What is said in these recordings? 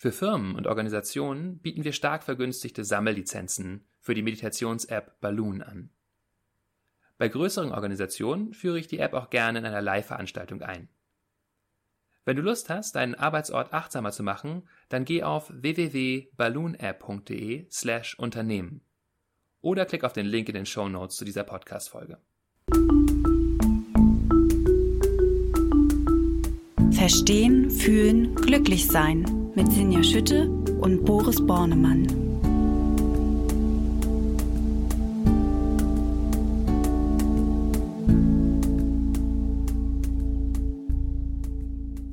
Für Firmen und Organisationen bieten wir stark vergünstigte Sammellizenzen für die Meditations-App Balloon an. Bei größeren Organisationen führe ich die App auch gerne in einer Live-Veranstaltung ein. Wenn du Lust hast, deinen Arbeitsort achtsamer zu machen, dann geh auf www.balloonapp.de slash Unternehmen oder klick auf den Link in den Show Notes zu dieser Podcast-Folge. Verstehen, fühlen, glücklich sein mit Sinja Schütte und Boris Bornemann.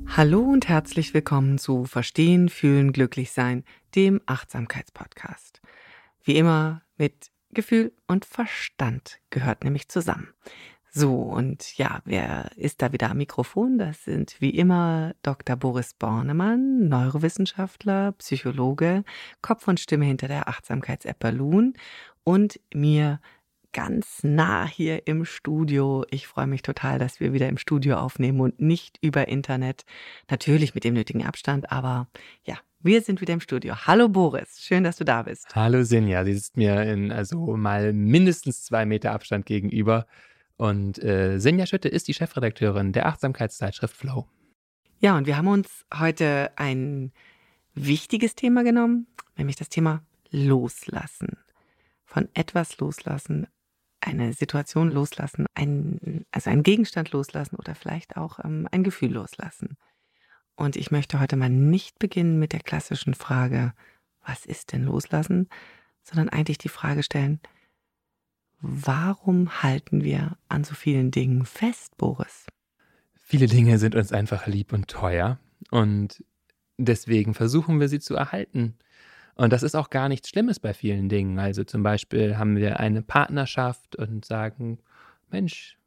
Hallo und herzlich willkommen zu Verstehen, Fühlen, Glücklichsein, dem Achtsamkeitspodcast. Wie immer mit Gefühl und Verstand gehört nämlich zusammen. So, und ja, wer ist da wieder am Mikrofon? Das sind wie immer Dr. Boris Bornemann, Neurowissenschaftler, Psychologe, Kopf und Stimme hinter der Achtsamkeits-App Balloon und mir ganz nah hier im Studio. Ich freue mich total, dass wir wieder im Studio aufnehmen und nicht über Internet. Natürlich mit dem nötigen Abstand, aber ja, wir sind wieder im Studio. Hallo Boris, schön, dass du da bist. Hallo Sinja, sie sitzt mir in also mal mindestens zwei Meter Abstand gegenüber. Und äh, Sinja Schütte ist die Chefredakteurin der Achtsamkeitszeitschrift Flow. Ja, und wir haben uns heute ein wichtiges Thema genommen, nämlich das Thema Loslassen. Von etwas loslassen, eine Situation loslassen, ein, also einen Gegenstand loslassen oder vielleicht auch ähm, ein Gefühl loslassen. Und ich möchte heute mal nicht beginnen mit der klassischen Frage, was ist denn loslassen, sondern eigentlich die Frage stellen, warum halten wir an so vielen Dingen fest, Boris? Viele Dinge sind uns einfach lieb und teuer und deswegen versuchen wir sie zu erhalten. Und das ist auch gar nichts Schlimmes bei vielen Dingen. Also zum Beispiel haben wir eine Partnerschaft und sagen, Mensch,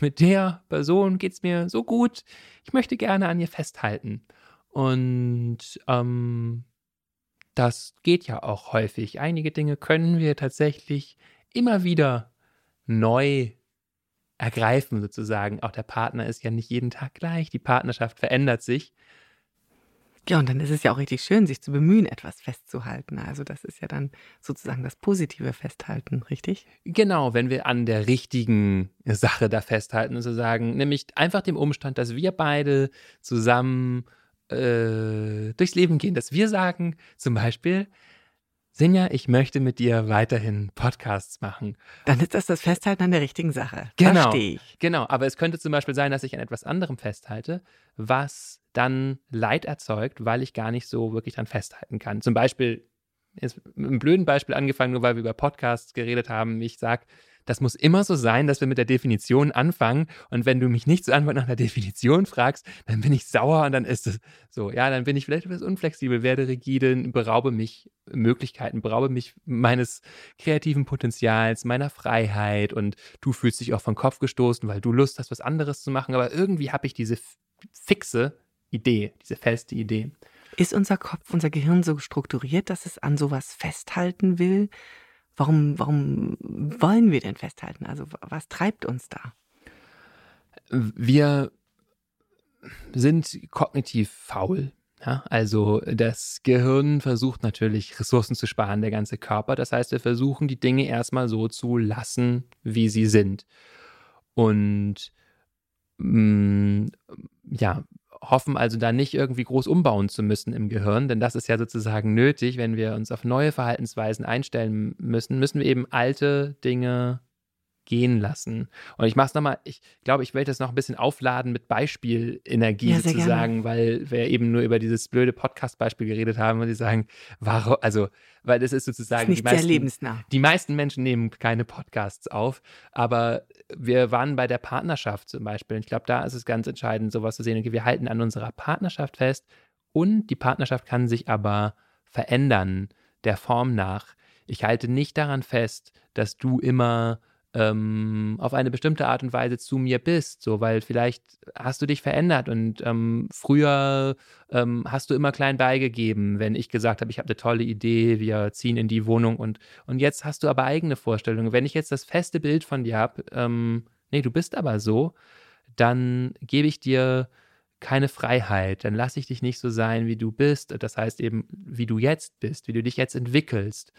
mit der Person geht es mir so gut, ich möchte gerne an ihr festhalten. Und ähm, das geht ja auch häufig. Einige Dinge können wir tatsächlich immer wieder neu ergreifen, sozusagen. Auch der Partner ist ja nicht jeden Tag gleich. Die Partnerschaft verändert sich. Ja, und dann ist es ja auch richtig schön, sich zu bemühen, etwas festzuhalten. Also das ist ja dann sozusagen das positive Festhalten, richtig? Genau, wenn wir an der richtigen Sache da festhalten, sozusagen, nämlich einfach dem Umstand, dass wir beide zusammen äh, durchs Leben gehen, dass wir sagen, zum Beispiel, Sinja, ich möchte mit dir weiterhin Podcasts machen. Dann ist das das Festhalten an der richtigen Sache. Genau. Verstehe ich. Genau, aber es könnte zum Beispiel sein, dass ich an etwas anderem festhalte, was dann Leid erzeugt, weil ich gar nicht so wirklich dran festhalten kann. Zum Beispiel, ist mit einem blöden Beispiel angefangen, nur weil wir über Podcasts geredet haben. Ich sage, das muss immer so sein, dass wir mit der Definition anfangen. Und wenn du mich nicht zur Antwort nach der Definition fragst, dann bin ich sauer und dann ist es so. Ja, dann bin ich vielleicht etwas unflexibel, werde rigide, beraube mich Möglichkeiten, beraube mich meines kreativen Potenzials, meiner Freiheit und du fühlst dich auch vom Kopf gestoßen, weil du Lust hast, was anderes zu machen. Aber irgendwie habe ich diese fixe Idee, diese feste Idee. Ist unser Kopf, unser Gehirn so strukturiert, dass es an sowas festhalten will? Warum, warum wollen wir denn festhalten? Also was treibt uns da? Wir sind kognitiv faul. Ja, also das Gehirn versucht natürlich Ressourcen zu sparen, der ganze Körper. Das heißt, wir versuchen die Dinge erstmal so zu lassen, wie sie sind. Und mh, mm, ja, hoffen also da nicht irgendwie groß umbauen zu müssen im Gehirn, denn das ist ja sozusagen nötig, wenn wir uns auf neue Verhaltensweisen einstellen müssen, müssen wir eben alte Dinge gehen lassen. Und ich mache es nochmal, ich glaube, ich werde das noch ein bisschen aufladen mit Beispielenergie ja, sozusagen, weil wir eben nur über dieses blöde Podcast-Beispiel geredet haben und die sagen, warum, also, weil das ist sozusagen. Das ist nicht die meisten, lebensnah. Die meisten Menschen nehmen keine Podcasts auf, aber wir waren bei der Partnerschaft zum Beispiel. Und ich glaube, da ist es ganz entscheidend, sowas zu sehen. Okay, wir halten an unserer Partnerschaft fest und die Partnerschaft kann sich aber verändern, der Form nach Ich halte nicht daran fest, dass du immer ähm, auf eine bestimmte Art und Weise zu mir bist, so, weil vielleicht hast du dich verändert und ähm, früher ähm, hast du immer klein beigegeben, wenn ich gesagt habe, ich habe eine tolle Idee, wir ziehen in die Wohnung und, und jetzt hast du aber eigene Vorstellungen. Wenn ich jetzt das feste Bild von dir habe, ähm, nee, du bist aber so, dann gebe ich dir keine Freiheit, dann lasse ich dich nicht so sein, wie du bist. Das heißt eben, wie du jetzt bist, wie du dich jetzt entwickelst.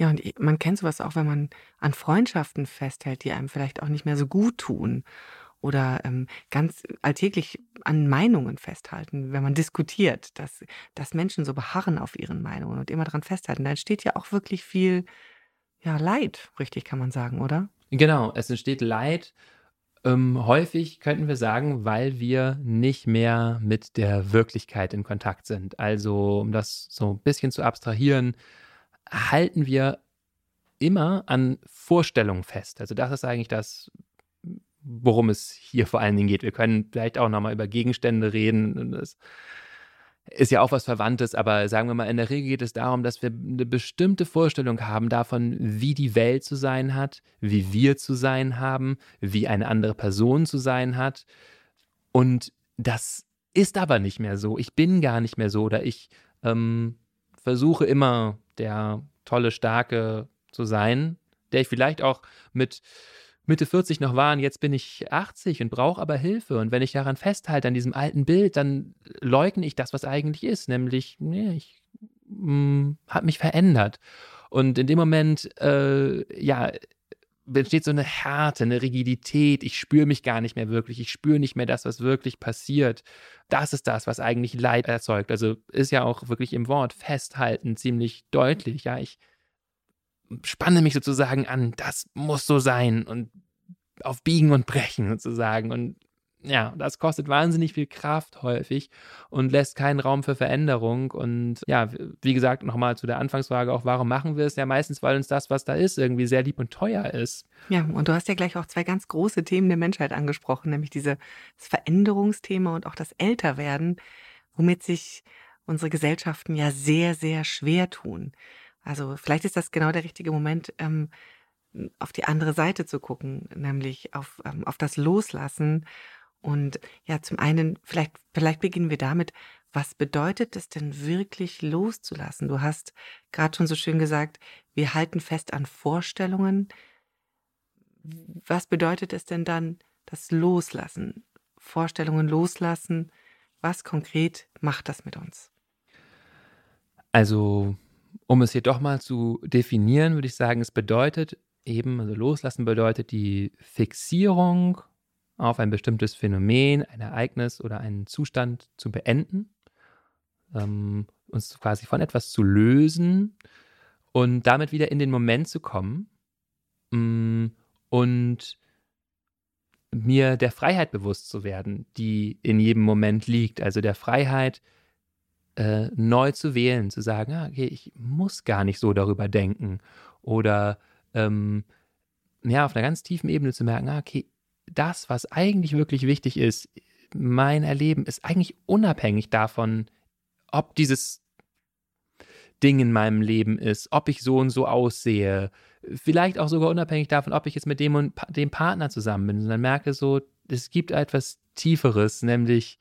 Ja, und man kennt sowas auch, wenn man an Freundschaften festhält, die einem vielleicht auch nicht mehr so gut tun oder ähm, ganz alltäglich an Meinungen festhalten, wenn man diskutiert, dass, dass Menschen so beharren auf ihren Meinungen und immer daran festhalten. Da entsteht ja auch wirklich viel ja, Leid, richtig kann man sagen, oder? Genau, es entsteht Leid. Ähm, häufig könnten wir sagen, weil wir nicht mehr mit der Wirklichkeit in Kontakt sind. Also, um das so ein bisschen zu abstrahieren, halten wir immer an Vorstellungen fest. Also das ist eigentlich das, worum es hier vor allen Dingen geht. Wir können vielleicht auch nochmal über Gegenstände reden. Das ist ja auch was Verwandtes, aber sagen wir mal, in der Regel geht es darum, dass wir eine bestimmte Vorstellung haben davon, wie die Welt zu sein hat, wie wir zu sein haben, wie eine andere Person zu sein hat. Und das ist aber nicht mehr so. Ich bin gar nicht mehr so oder ich ähm, versuche immer der tolle, starke zu sein, der ich vielleicht auch mit Mitte 40 noch war und jetzt bin ich 80 und brauche aber Hilfe. Und wenn ich daran festhalte, an diesem alten Bild, dann leugne ich das, was eigentlich ist, nämlich, nee, ich hm, habe mich verändert. Und in dem Moment, äh, ja, entsteht so eine Härte, eine Rigidität. Ich spüre mich gar nicht mehr wirklich. Ich spüre nicht mehr das, was wirklich passiert. Das ist das, was eigentlich Leid erzeugt. Also ist ja auch wirklich im Wort festhalten ziemlich deutlich. Ja, ich spanne mich sozusagen an. Das muss so sein und auf Biegen und Brechen sozusagen. Und ja, das kostet wahnsinnig viel Kraft häufig und lässt keinen Raum für Veränderung. Und ja, wie gesagt, nochmal zu der Anfangsfrage auch, warum machen wir es? Ja, meistens, weil uns das, was da ist, irgendwie sehr lieb und teuer ist. Ja, und du hast ja gleich auch zwei ganz große Themen der Menschheit angesprochen, nämlich dieses Veränderungsthema und auch das Älterwerden, womit sich unsere Gesellschaften ja sehr, sehr schwer tun. Also vielleicht ist das genau der richtige Moment, ähm, auf die andere Seite zu gucken, nämlich auf, ähm, auf das Loslassen und ja, zum einen, vielleicht, vielleicht beginnen wir damit, was bedeutet es denn wirklich loszulassen? Du hast gerade schon so schön gesagt, wir halten fest an Vorstellungen. Was bedeutet es denn dann, das Loslassen? Vorstellungen loslassen? Was konkret macht das mit uns? Also, um es hier doch mal zu definieren, würde ich sagen, es bedeutet eben, also loslassen bedeutet die Fixierung auf ein bestimmtes Phänomen, ein Ereignis oder einen Zustand zu beenden, ähm, uns quasi von etwas zu lösen und damit wieder in den Moment zu kommen mm, und mir der Freiheit bewusst zu werden, die in jedem Moment liegt. Also der Freiheit, äh, neu zu wählen, zu sagen, ah, okay, ich muss gar nicht so darüber denken. Oder ähm, ja, auf einer ganz tiefen Ebene zu merken, ah, okay, das, was eigentlich wirklich wichtig ist, mein Erleben ist eigentlich unabhängig davon, ob dieses Ding in meinem Leben ist, ob ich so und so aussehe, vielleicht auch sogar unabhängig davon, ob ich jetzt mit dem und dem Partner zusammen bin, sondern merke so, es gibt etwas Tieferes, nämlich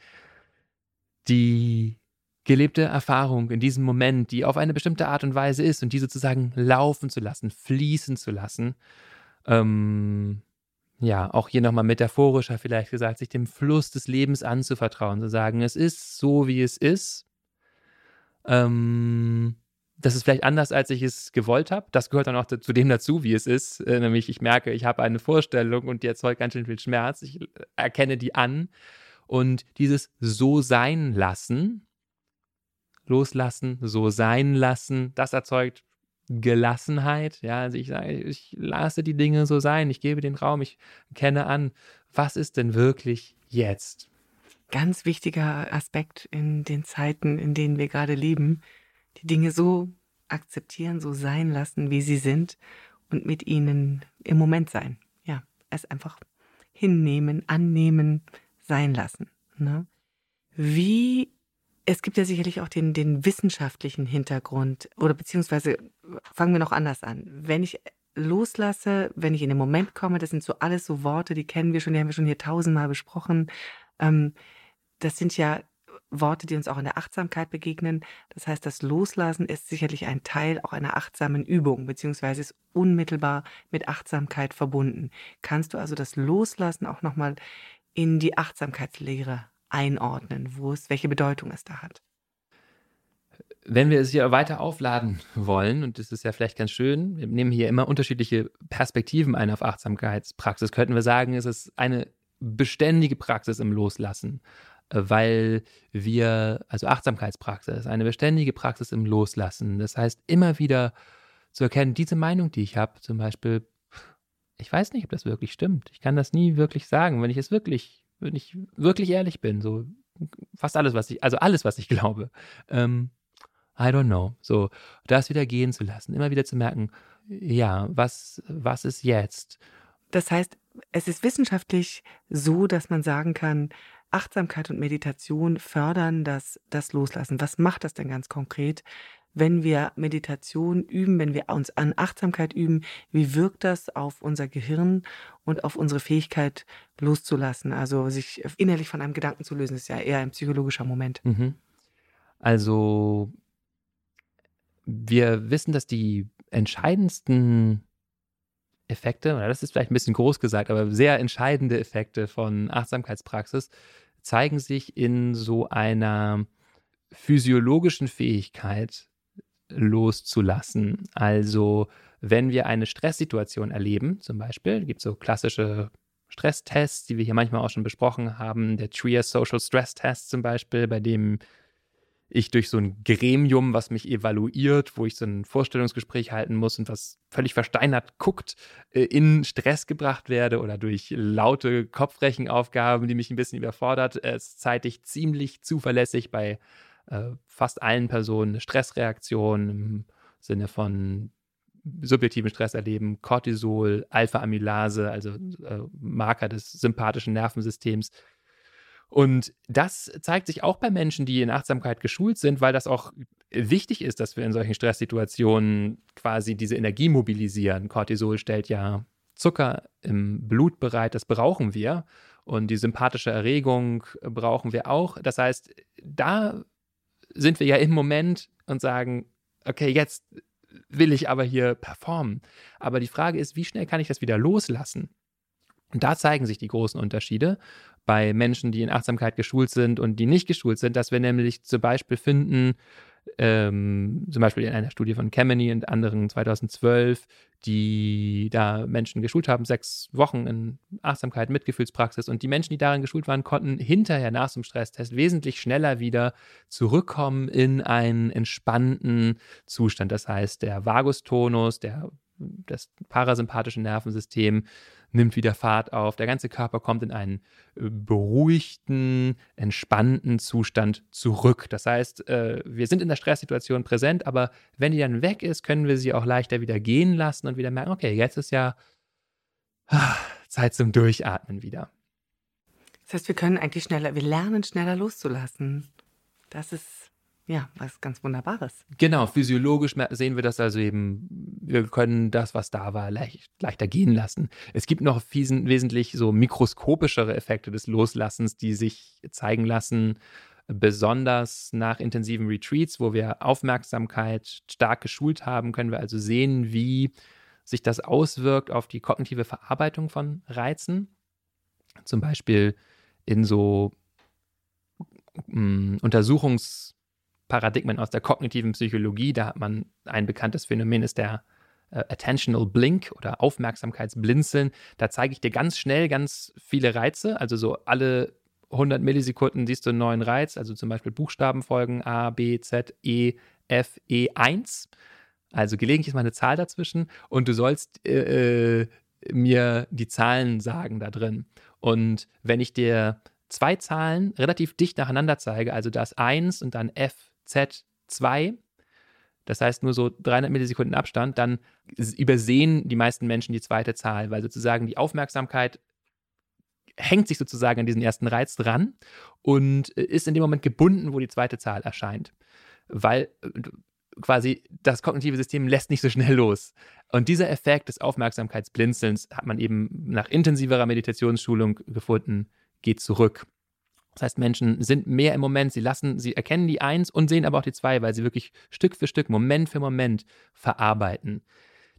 die gelebte Erfahrung in diesem Moment, die auf eine bestimmte Art und Weise ist und die sozusagen laufen zu lassen, fließen zu lassen. Ähm, ja, auch hier nochmal metaphorischer vielleicht gesagt, sich dem Fluss des Lebens anzuvertrauen, zu sagen, es ist so, wie es ist. Ähm, das ist vielleicht anders, als ich es gewollt habe. Das gehört dann auch zu dem dazu, wie es ist. Äh, nämlich, ich merke, ich habe eine Vorstellung und die erzeugt ganz schön viel Schmerz. Ich erkenne die an. Und dieses So sein lassen, loslassen, so sein lassen, das erzeugt Gelassenheit. Ja, also ich sage, ich lasse die Dinge so sein, ich gebe den Raum, ich kenne an, was ist denn wirklich jetzt? Ganz wichtiger Aspekt in den Zeiten, in denen wir gerade leben, die Dinge so akzeptieren, so sein lassen, wie sie sind und mit ihnen im Moment sein. Ja, es einfach hinnehmen, annehmen, sein lassen. Ne? Wie es gibt ja sicherlich auch den, den wissenschaftlichen Hintergrund oder beziehungsweise fangen wir noch anders an. Wenn ich loslasse, wenn ich in den Moment komme, das sind so alles so Worte, die kennen wir schon, die haben wir schon hier tausendmal besprochen. Ähm, das sind ja Worte, die uns auch in der Achtsamkeit begegnen. Das heißt, das Loslassen ist sicherlich ein Teil auch einer achtsamen Übung, beziehungsweise ist unmittelbar mit Achtsamkeit verbunden. Kannst du also das Loslassen auch nochmal in die Achtsamkeitslehre einordnen, wo es, welche Bedeutung es da hat? Wenn wir es hier weiter aufladen wollen, und das ist ja vielleicht ganz schön, wir nehmen hier immer unterschiedliche Perspektiven ein auf Achtsamkeitspraxis, könnten wir sagen, es ist eine beständige Praxis im Loslassen weil wir, also Achtsamkeitspraxis, eine beständige Praxis im Loslassen. Das heißt, immer wieder zu erkennen, diese Meinung, die ich habe, zum Beispiel, ich weiß nicht, ob das wirklich stimmt. Ich kann das nie wirklich sagen, wenn ich es wirklich, wenn ich wirklich ehrlich bin, so fast alles, was ich, also alles, was ich glaube. Ähm, I don't know. So, das wieder gehen zu lassen, immer wieder zu merken, ja, was, was ist jetzt? Das heißt, es ist wissenschaftlich so, dass man sagen kann, Achtsamkeit und Meditation fördern das, das Loslassen. Was macht das denn ganz konkret? Wenn wir Meditation üben, wenn wir uns an Achtsamkeit üben, wie wirkt das auf unser Gehirn und auf unsere Fähigkeit loszulassen? Also sich innerlich von einem Gedanken zu lösen, ist ja eher ein psychologischer Moment. Mhm. Also wir wissen, dass die entscheidendsten Effekte, oder das ist vielleicht ein bisschen groß gesagt, aber sehr entscheidende Effekte von Achtsamkeitspraxis zeigen sich in so einer physiologischen Fähigkeit loszulassen. Also wenn wir eine Stresssituation erleben, zum Beispiel, gibt es so klassische Stresstests, die wir hier manchmal auch schon besprochen haben, der Trias Social Stress Test zum Beispiel, bei dem ich durch so ein Gremium, was mich evaluiert, wo ich so ein Vorstellungsgespräch halten muss und was völlig versteinert guckt, äh, in Stress gebracht werde oder durch laute Kopfrechenaufgaben, die mich ein bisschen überfordert, äh, es zeitig ziemlich zuverlässig bei äh, fast allen Personen eine Stressreaktion im Sinne von subjektiven Stress erleben, Cortisol, Alpha-Amylase, also äh, Marker des sympathischen Nervensystems, und das zeigt sich auch bei Menschen, die in Achtsamkeit geschult sind, weil das auch wichtig ist, dass wir in solchen Stresssituationen quasi diese Energie mobilisieren. Cortisol stellt ja Zucker im Blut bereit, das brauchen wir. Und die sympathische Erregung brauchen wir auch. Das heißt, da sind wir ja im Moment und sagen, okay, jetzt will ich aber hier performen. Aber die Frage ist, wie schnell kann ich das wieder loslassen? Und da zeigen sich die großen Unterschiede bei Menschen, die in Achtsamkeit geschult sind und die nicht geschult sind, dass wir nämlich zum Beispiel finden, ähm, zum Beispiel in einer Studie von Kemeny und anderen 2012, die da Menschen geschult haben, sechs Wochen in Achtsamkeit, Mitgefühlspraxis. Und die Menschen, die darin geschult waren, konnten hinterher nach dem Stresstest wesentlich schneller wieder zurückkommen in einen entspannten Zustand. Das heißt, der Vagustonus, der, das parasympathische Nervensystem, nimmt wieder Fahrt auf. Der ganze Körper kommt in einen äh, beruhigten, entspannten Zustand zurück. Das heißt, äh, wir sind in der Stresssituation präsent, aber wenn die dann weg ist, können wir sie auch leichter wieder gehen lassen und wieder merken, okay, jetzt ist ja ah, Zeit zum Durchatmen wieder. Das heißt, wir können eigentlich schneller, wir lernen schneller loszulassen. Das ist ja, was ganz Wunderbares. Genau, physiologisch sehen wir das also eben, wir können das, was da war, leicht, leichter gehen lassen. Es gibt noch fiesen, wesentlich so mikroskopischere Effekte des Loslassens, die sich zeigen lassen, besonders nach intensiven Retreats, wo wir Aufmerksamkeit stark geschult haben, können wir also sehen, wie sich das auswirkt auf die kognitive Verarbeitung von Reizen. Zum Beispiel in so mm, Untersuchungs- Paradigmen aus der kognitiven Psychologie. Da hat man ein bekanntes Phänomen, ist der äh, Attentional Blink oder Aufmerksamkeitsblinzeln. Da zeige ich dir ganz schnell ganz viele Reize, also so alle 100 Millisekunden siehst du einen neuen Reiz, also zum Beispiel Buchstabenfolgen A, B, Z, E, F, E, 1. Also gelegentlich ist mal eine Zahl dazwischen und du sollst äh, äh, mir die Zahlen sagen da drin. Und wenn ich dir zwei Zahlen relativ dicht nacheinander zeige, also das 1 und dann F Z2, das heißt nur so 300 Millisekunden Abstand, dann übersehen die meisten Menschen die zweite Zahl, weil sozusagen die Aufmerksamkeit hängt sich sozusagen an diesen ersten Reiz dran und ist in dem Moment gebunden, wo die zweite Zahl erscheint. Weil äh, quasi das kognitive System lässt nicht so schnell los. Und dieser Effekt des Aufmerksamkeitsblinzelns hat man eben nach intensiverer Meditationsschulung gefunden, geht zurück. Das heißt, Menschen sind mehr im Moment, sie lassen, sie erkennen die Eins und sehen aber auch die Zwei, weil sie wirklich Stück für Stück, Moment für Moment verarbeiten.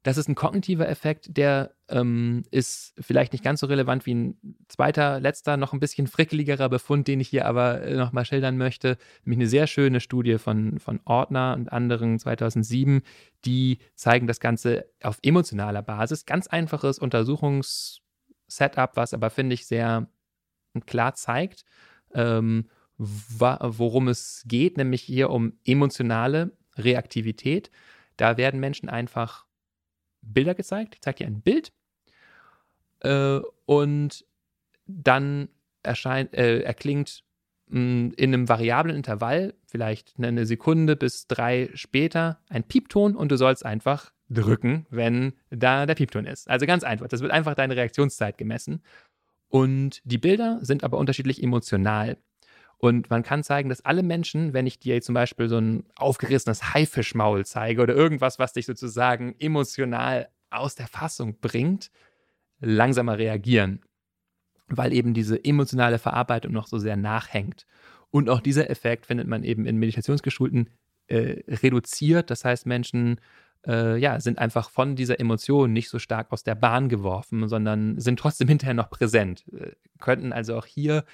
Das ist ein kognitiver Effekt, der ähm, ist vielleicht nicht ganz so relevant wie ein zweiter, letzter, noch ein bisschen frickeligerer Befund, den ich hier aber äh, nochmal schildern möchte. Nämlich eine sehr schöne Studie von, von Ordner und anderen 2007, die zeigen das Ganze auf emotionaler Basis. Ganz einfaches Untersuchungssetup, was aber, finde ich, sehr klar zeigt, ähm, worum es geht, nämlich hier um emotionale Reaktivität. Da werden Menschen einfach Bilder gezeigt. Ich zeige dir ein Bild äh, und dann erscheint, äh, erklingt mh, hm, in einem variablen Intervall, vielleicht eine Sekunde bis drei später, ein Piepton und du sollst einfach drücken, wenn da der Piepton ist. Also ganz einfach. Das wird einfach deine Reaktionszeit gemessen. Und die Bilder sind aber unterschiedlich emotional. Und man kann zeigen, dass alle Menschen, wenn ich dir zum Beispiel so ein aufgerissenes Haifischmaul zeige oder irgendwas, was dich sozusagen emotional aus der Fassung bringt, langsamer reagieren, weil eben diese emotionale Verarbeitung noch so sehr nachhängt. Und auch dieser Effekt findet man eben in Meditationsgeschulten äh, reduziert. Das heißt, Menschen äh, ja, sind einfach von dieser Emotion nicht so stark aus der Bahn geworfen, sondern sind trotzdem hinterher noch präsent. Äh, könnten also auch hier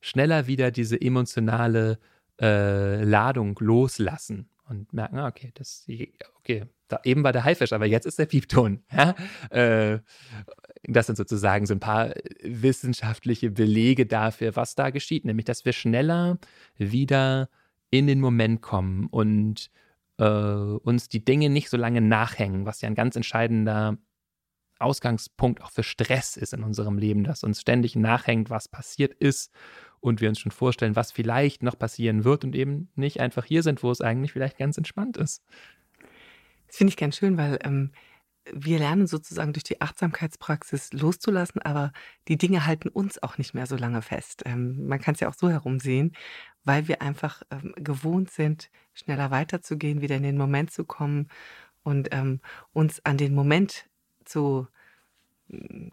schneller wieder diese emotionale äh, Ladung loslassen und merken, ah, okay, das, okay, da eben war der Haifisch, aber jetzt ist der Piepton. Ja? Äh, das sind sozusagen so ein paar wissenschaftliche Belege dafür, was da geschieht, nämlich, dass wir schneller wieder in den Moment kommen und äh, uns die Dinge nicht so lange nachhängen, was ja ein ganz entscheidender Ausgangspunkt auch für Stress ist in unserem Leben, dass uns ständig nachhängt, was passiert ist und wir uns schon vorstellen, was vielleicht noch passieren wird und eben nicht einfach hier sind, wo es eigentlich vielleicht ganz entspannt ist. Das finde ich ganz schön, weil ähm, wir lernen sozusagen durch die Achtsamkeitspraxis loszulassen, aber die Dinge halten uns auch nicht mehr so lange fest. Ähm, man kann es ja auch so herumsehen, weil wir einfach ähm, gewohnt sind, schneller weiterzugehen, wieder in den Moment zu kommen und ähm, uns an den Moment zu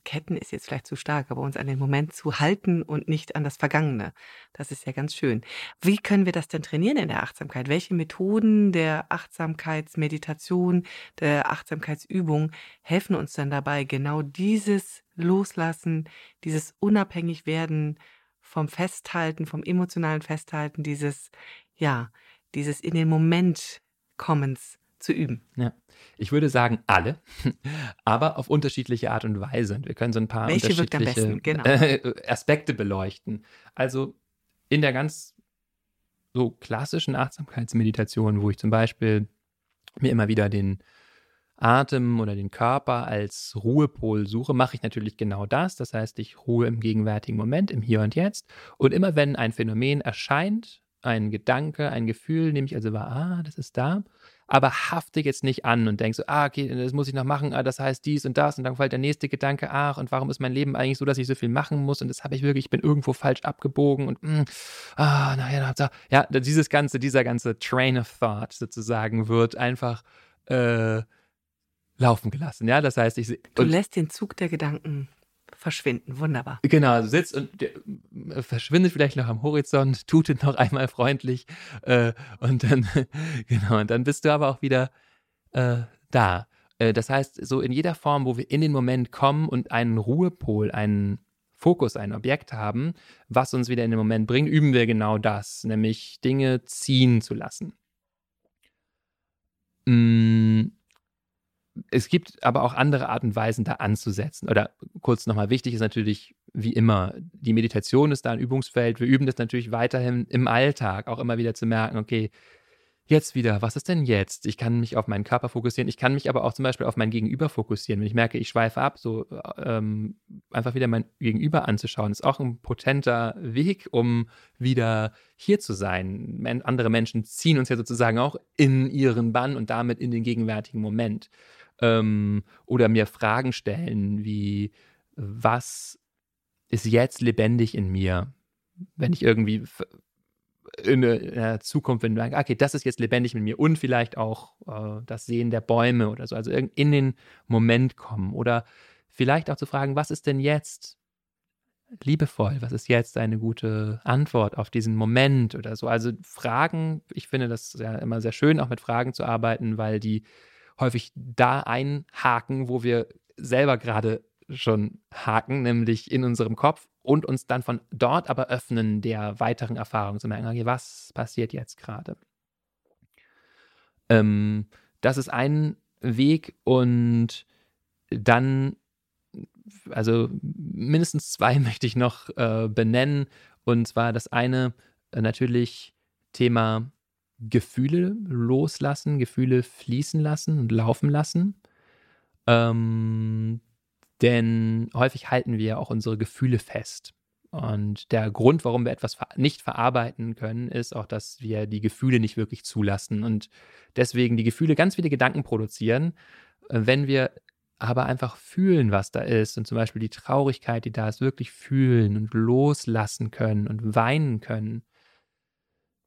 Ketten ist jetzt vielleicht zu stark, aber uns an den Moment zu halten und nicht an das Vergangene. Das ist ja ganz schön. Wie können wir das denn trainieren in der Achtsamkeit? Welche Methoden der Achtsamkeitsmeditation, der Achtsamkeitsübung helfen uns denn dabei, genau dieses Loslassen, dieses Unabhängigwerden vom Festhalten, vom emotionalen Festhalten, dieses, ja, dieses in den Moment Kommens zu üben. Ja. Ich würde sagen, alle, aber auf unterschiedliche Art und Weise. Und wir können so ein paar Welche unterschiedliche genau. Aspekte beleuchten. Also in der ganz so klassischen Achtsamkeitsmeditation, wo ich zum Beispiel mir immer wieder den Atem oder den Körper als Ruhepol suche, mache ich natürlich genau das. Das heißt, ich ruhe im gegenwärtigen Moment, im Hier und Jetzt. Und immer wenn ein Phänomen erscheint, ein Gedanke, ein Gefühl, nehme ich also wahr, ah, das ist da, aber hafte jetzt nicht an und denk so, ah, okay, das muss ich noch machen, ah, das heißt dies und das und dann fällt der nächste Gedanke, ach, und warum ist mein Leben eigentlich so, dass ich so viel machen muss und das habe ich wirklich, ich bin irgendwo falsch abgebogen und, mh, hm, ah, naja, ja, dieses ganze, dieser ganze Train of Thought sozusagen wird einfach äh, laufen gelassen, ja, das heißt, ich... Du lässt den Zug der Gedanken verschwinden. Wunderbar. Genau, du sitzt und der, äh, verschwindet vielleicht noch am Horizont, tutet noch einmal freundlich äh, und dann, genau, und dann bist du aber auch wieder äh, da. Äh, das heißt, so in jeder Form, wo wir in den Moment kommen und einen Ruhepol, einen Fokus, ein Objekt haben, was uns wieder in den Moment bringt, üben wir genau das, nämlich Dinge ziehen zu lassen. Mm, es gibt aber auch andere Arten und Weisen, da anzusetzen. Oder kurz nochmal wichtig ist natürlich, wie immer, die Meditation ist da ein Übungsfeld. Wir üben das natürlich weiterhin im Alltag, auch immer wieder zu merken, okay, jetzt wieder, was ist denn jetzt? Ich kann mich auf meinen Körper fokussieren, ich kann mich aber auch zum Beispiel auf mein Gegenüber fokussieren. Wenn ich merke, ich schweife ab, so ähm, einfach wieder mein Gegenüber anzuschauen, ist auch ein potenter Weg, um wieder hier zu sein. Andere Menschen ziehen uns ja sozusagen auch in ihren Bann und damit in den gegenwärtigen Moment ähm, oder mir Fragen stellen wie, was ist jetzt lebendig in mir? Wenn ich irgendwie in der Zukunft, wenn sagst, okay, das ist jetzt lebendig mit mir und vielleicht auch äh, das Sehen der Bäume oder so, also in den Moment kommen oder vielleicht auch zu fragen, was ist denn jetzt liebevoll, was ist jetzt eine gute Antwort auf diesen Moment oder so. Also Fragen, ich finde das ja immer sehr schön, auch mit Fragen zu arbeiten, weil die häufig da einhaken, wo wir selber gerade schon haken, nämlich in unserem Kopf und uns dann von dort aber öffnen, der weiteren Erfahrung zu merken, okay, was passiert jetzt gerade? Ähm, das ist ein Weg und dann, also mindestens zwei möchte ich noch äh, benennen. Und zwar das eine äh, natürlich Thema Gefühle loslassen, Gefühle fließen lassen und laufen lassen. Ähm, denn häufig halten wir auch unsere Gefühle fest. Und der Grund, warum wir etwas nicht verarbeiten können, ist auch, dass wir die Gefühle nicht wirklich zulassen und deswegen die Gefühle ganz viele Gedanken produzieren. Äh, wenn wir aber einfach fühlen, was da ist und zum Beispiel die Traurigkeit, die da ist, wirklich fühlen und loslassen können und weinen können,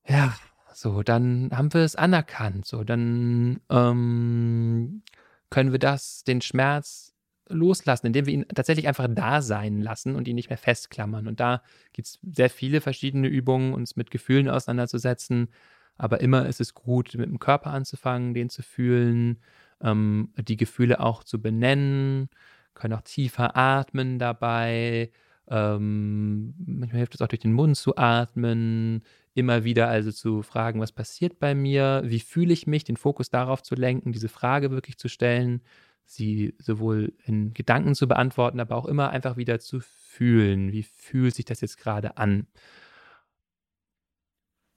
ja, so, dann haben wir es anerkannt. So, dann ähm, können wir das, den Schmerz loslassen, indem wir ihn tatsächlich einfach da sein lassen und ihn nicht mehr festklammern. Und da gibt es sehr viele verschiedene Übungen, uns mit Gefühlen auseinanderzusetzen. Aber immer ist es gut, mit dem Körper anzufangen, den zu fühlen, ähm, die Gefühle auch zu benennen, können auch tiefer atmen dabei. Ähm, manchmal hilft es auch durch den Mund zu atmen, immer wieder also zu fragen, was passiert bei mir, wie fühle ich mich, den Fokus darauf zu lenken, diese Frage wirklich zu stellen, sie sowohl in Gedanken zu beantworten, aber auch immer einfach wieder zu fühlen, wie fühlt sich das jetzt gerade an.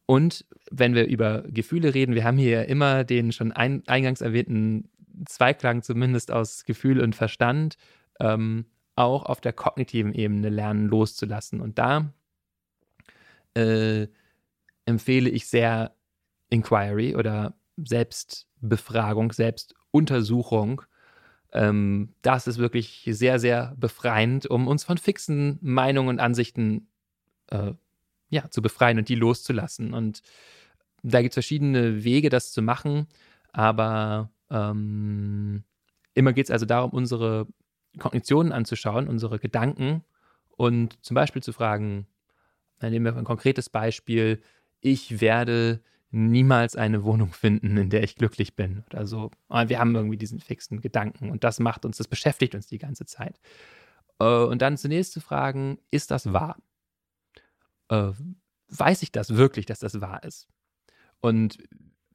Und wenn wir über Gefühle reden, wir haben hier immer den schon ein, eingangs erwähnten Zweiklang zumindest aus Gefühl und Verstand, ähm, auch auf der kognitiven Ebene lernen loszulassen. Und da äh, empfehle ich sehr Inquiry oder Selbstbefragung, Selbstuntersuchung. Ähm, das ist wirklich sehr, sehr befreiend, um uns von fixen Meinungen und Ansichten äh, ja, zu befreien und die loszulassen. Und da gibt es verschiedene Wege, das zu machen, aber ähm, immer geht es also darum, unsere Kognitionen anzuschauen, unsere Gedanken und zum Beispiel zu fragen, nehmen wir ein konkretes Beispiel, ich werde niemals eine Wohnung finden, in der ich glücklich bin oder so. Wir haben irgendwie diesen fixen Gedanken und das macht uns, das beschäftigt uns die ganze Zeit. Äh, und dann zunächst zu fragen, ist das wahr? Äh, weiß ich das wirklich, dass das wahr ist? Und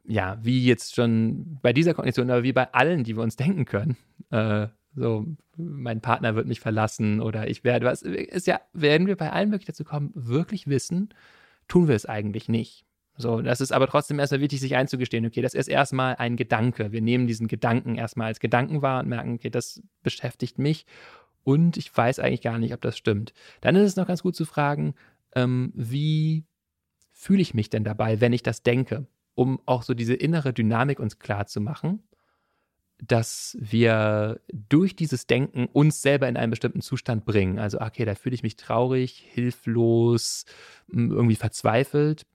ja, wie jetzt schon bei dieser Kognition, aber wie bei allen, die wir uns denken können, äh, so, mein Partner wird mich verlassen oder ich werde was, ist ja, werden wir bei allen wirklich dazu kommen, wirklich wissen, tun wir es eigentlich nicht. So, das ist aber trotzdem erstmal wichtig, sich einzugestehen, okay, das ist erstmal ein Gedanke. Wir nehmen diesen Gedanken erstmal als Gedanken wahr und merken, okay, das beschäftigt mich und ich weiß eigentlich gar nicht, ob das stimmt. Dann ist es noch ganz gut zu fragen, ähm, wie fühle ich mich denn dabei, wenn ich das denke, um auch so diese innere Dynamik uns klar zu machen dass wir durch dieses Denken uns selber in einen bestimmten Zustand bringen. Also, okay, da fühle ich mich traurig, hilflos, irgendwie verzweifelt.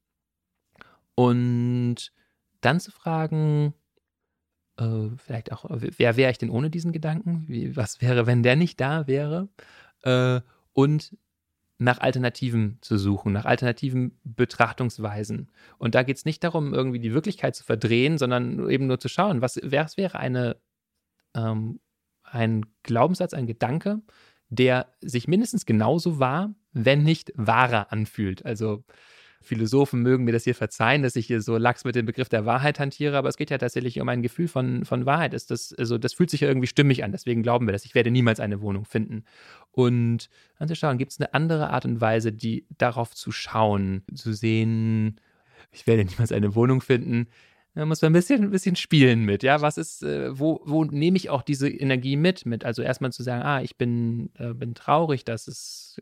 Und dann zu fragen, äh, vielleicht auch, wer wäre ich denn ohne diesen Gedanken? Wie, was wäre, wenn der nicht da wäre? Äh, und nach Alternativen zu suchen, nach alternativen Betrachtungsweisen. Und da geht es nicht darum, irgendwie die Wirklichkeit zu verdrehen, sondern eben nur zu schauen, was, was wäre eine, ähm, ein Glaubenssatz, ein Gedanke, der sich mindestens genauso wahr, wenn nicht wahrer anfühlt. Also Philosophen mögen mir das hier verzeihen, dass ich hier so lax mit dem Begriff der Wahrheit hantiere, aber es geht ja tatsächlich um ein Gefühl von, von Wahrheit. Ist das, also das fühlt sich ja irgendwie stimmig an, deswegen glauben wir das. Ich werde niemals eine Wohnung finden. Und anzuschauen, gibt es eine andere Art und Weise, die darauf zu schauen, zu sehen, ich werde niemals eine Wohnung finden. Da muss man ein bisschen, ein bisschen spielen mit, ja. Was ist, äh, wo, wo nehme ich auch diese Energie mit? mit? Also erstmal zu sagen, ah, ich bin, äh, bin traurig, dass es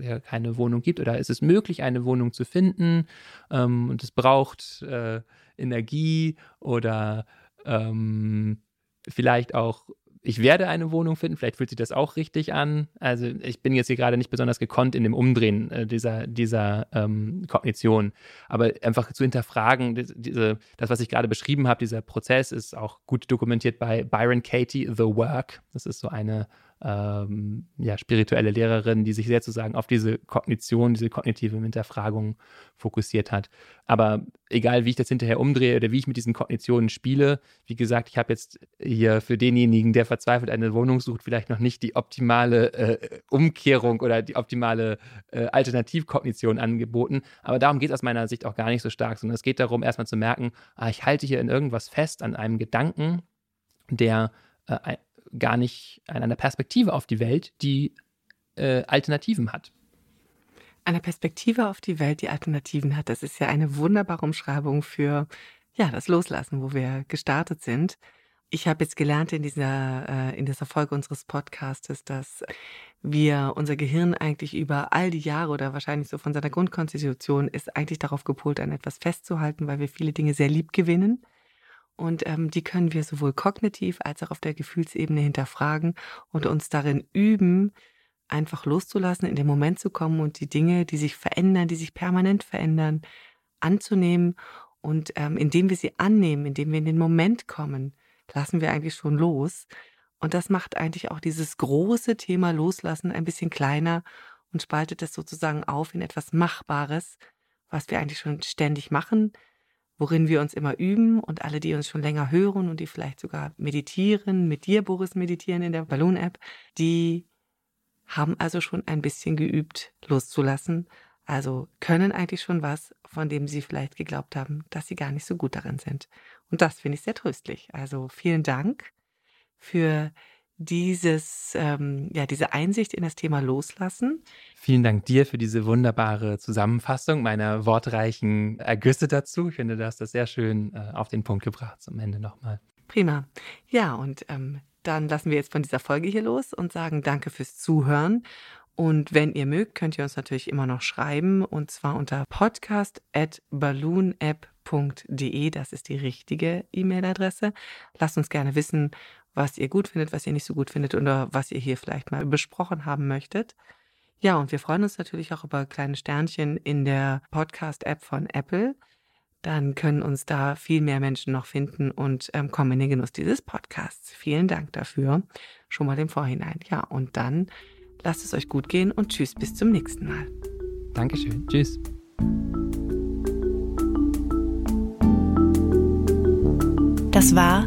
ja keine Wohnung gibt oder ist es möglich, eine Wohnung zu finden ähm, und es braucht äh, Energie oder ähm, vielleicht auch ich werde eine Wohnung finden, vielleicht fühlt sich das auch richtig an. Also ich bin jetzt hier gerade nicht besonders gekonnt in dem Umdrehen äh, dieser, dieser ähm, Kognition. Aber einfach zu hinterfragen, diese, das, was ich gerade beschrieben habe, dieser Prozess ist auch gut dokumentiert bei Byron Katie, The Work. Das ist so eine ähm, ja, spirituelle Lehrerin, die sich sehr sozusagen auf diese Kognition, diese kognitive Hinterfragung fokussiert hat. Aber egal, wie ich das hinterher umdrehe oder wie ich mit diesen Kognitionen spiele, wie gesagt, ich habe jetzt hier für denjenigen, der verzweifelt eine Wohnung sucht, vielleicht noch nicht die optimale äh, Umkehrung oder die optimale äh, Alternativkognition angeboten. Aber darum geht es aus meiner Sicht auch gar nicht so stark, sondern es geht darum, erstmal zu merken, ah, ich halte hier in irgendwas fest, an einem Gedanken, der äh, gar nicht an einer Perspektive auf die Welt, die äh, Alternativen hat. Eine Perspektive auf die Welt, die Alternativen hat, das ist ja eine wunderbare Umschreibung für ja, das Loslassen, wo wir gestartet sind. Ich habe jetzt gelernt in dieser, äh, in dieser Folge unseres Podcastes, dass wir unser Gehirn eigentlich über all die Jahre oder wahrscheinlich so von seiner Grundkonstitution ist eigentlich darauf gepolt, an etwas festzuhalten, weil wir viele Dinge sehr lieb gewinnen. Und ähm, die können wir sowohl kognitiv als auch auf der Gefühlsebene hinterfragen und uns darin üben, einfach loszulassen, in den Moment zu kommen und die Dinge, die sich verändern, die sich permanent verändern, anzunehmen. Und ähm, indem wir sie annehmen, indem wir in den Moment kommen, lassen wir eigentlich schon los. Und das macht eigentlich auch dieses große Thema Loslassen ein bisschen kleiner und spaltet es sozusagen auf in etwas Machbares, was wir eigentlich schon ständig machen, worin wir uns immer üben und alle, die uns schon länger hören und die vielleicht sogar meditieren, mit dir, Boris, meditieren in der Balloon-App, die haben also schon ein bisschen geübt, loszulassen, also können eigentlich schon was, von dem sie vielleicht geglaubt haben, dass sie gar nicht so gut darin sind. Und das finde ich sehr tröstlich. Also vielen Dank für dieses, ähm, ja, diese Einsicht in das Thema Loslassen. Vielen Dank dir für diese wunderbare Zusammenfassung meiner wortreichen Ergüsse dazu. Ich finde, du hast das sehr schön äh, auf den Punkt gebracht zum Ende nochmal. Prima. Ja, und ähm, dann lassen wir jetzt von dieser Folge hier los und sagen Danke fürs Zuhören. Und wenn ihr mögt, könnt ihr uns natürlich immer noch schreiben und zwar unter podcast at balloonapp.de. Das ist die richtige E-Mail-Adresse. Lasst uns gerne wissen, was ihr gut findet, was ihr nicht so gut findet oder was ihr hier vielleicht mal besprochen haben möchtet. Ja, und wir freuen uns natürlich auch über kleine Sternchen in der Podcast-App von Apple. Dann können uns da viel mehr Menschen noch finden und ähm, kommen in den Genuss dieses Podcasts. Vielen Dank dafür schon mal im Vorhinein. Ja, und dann lasst es euch gut gehen und tschüss, bis zum nächsten Mal. Dankeschön. Tschüss. Das war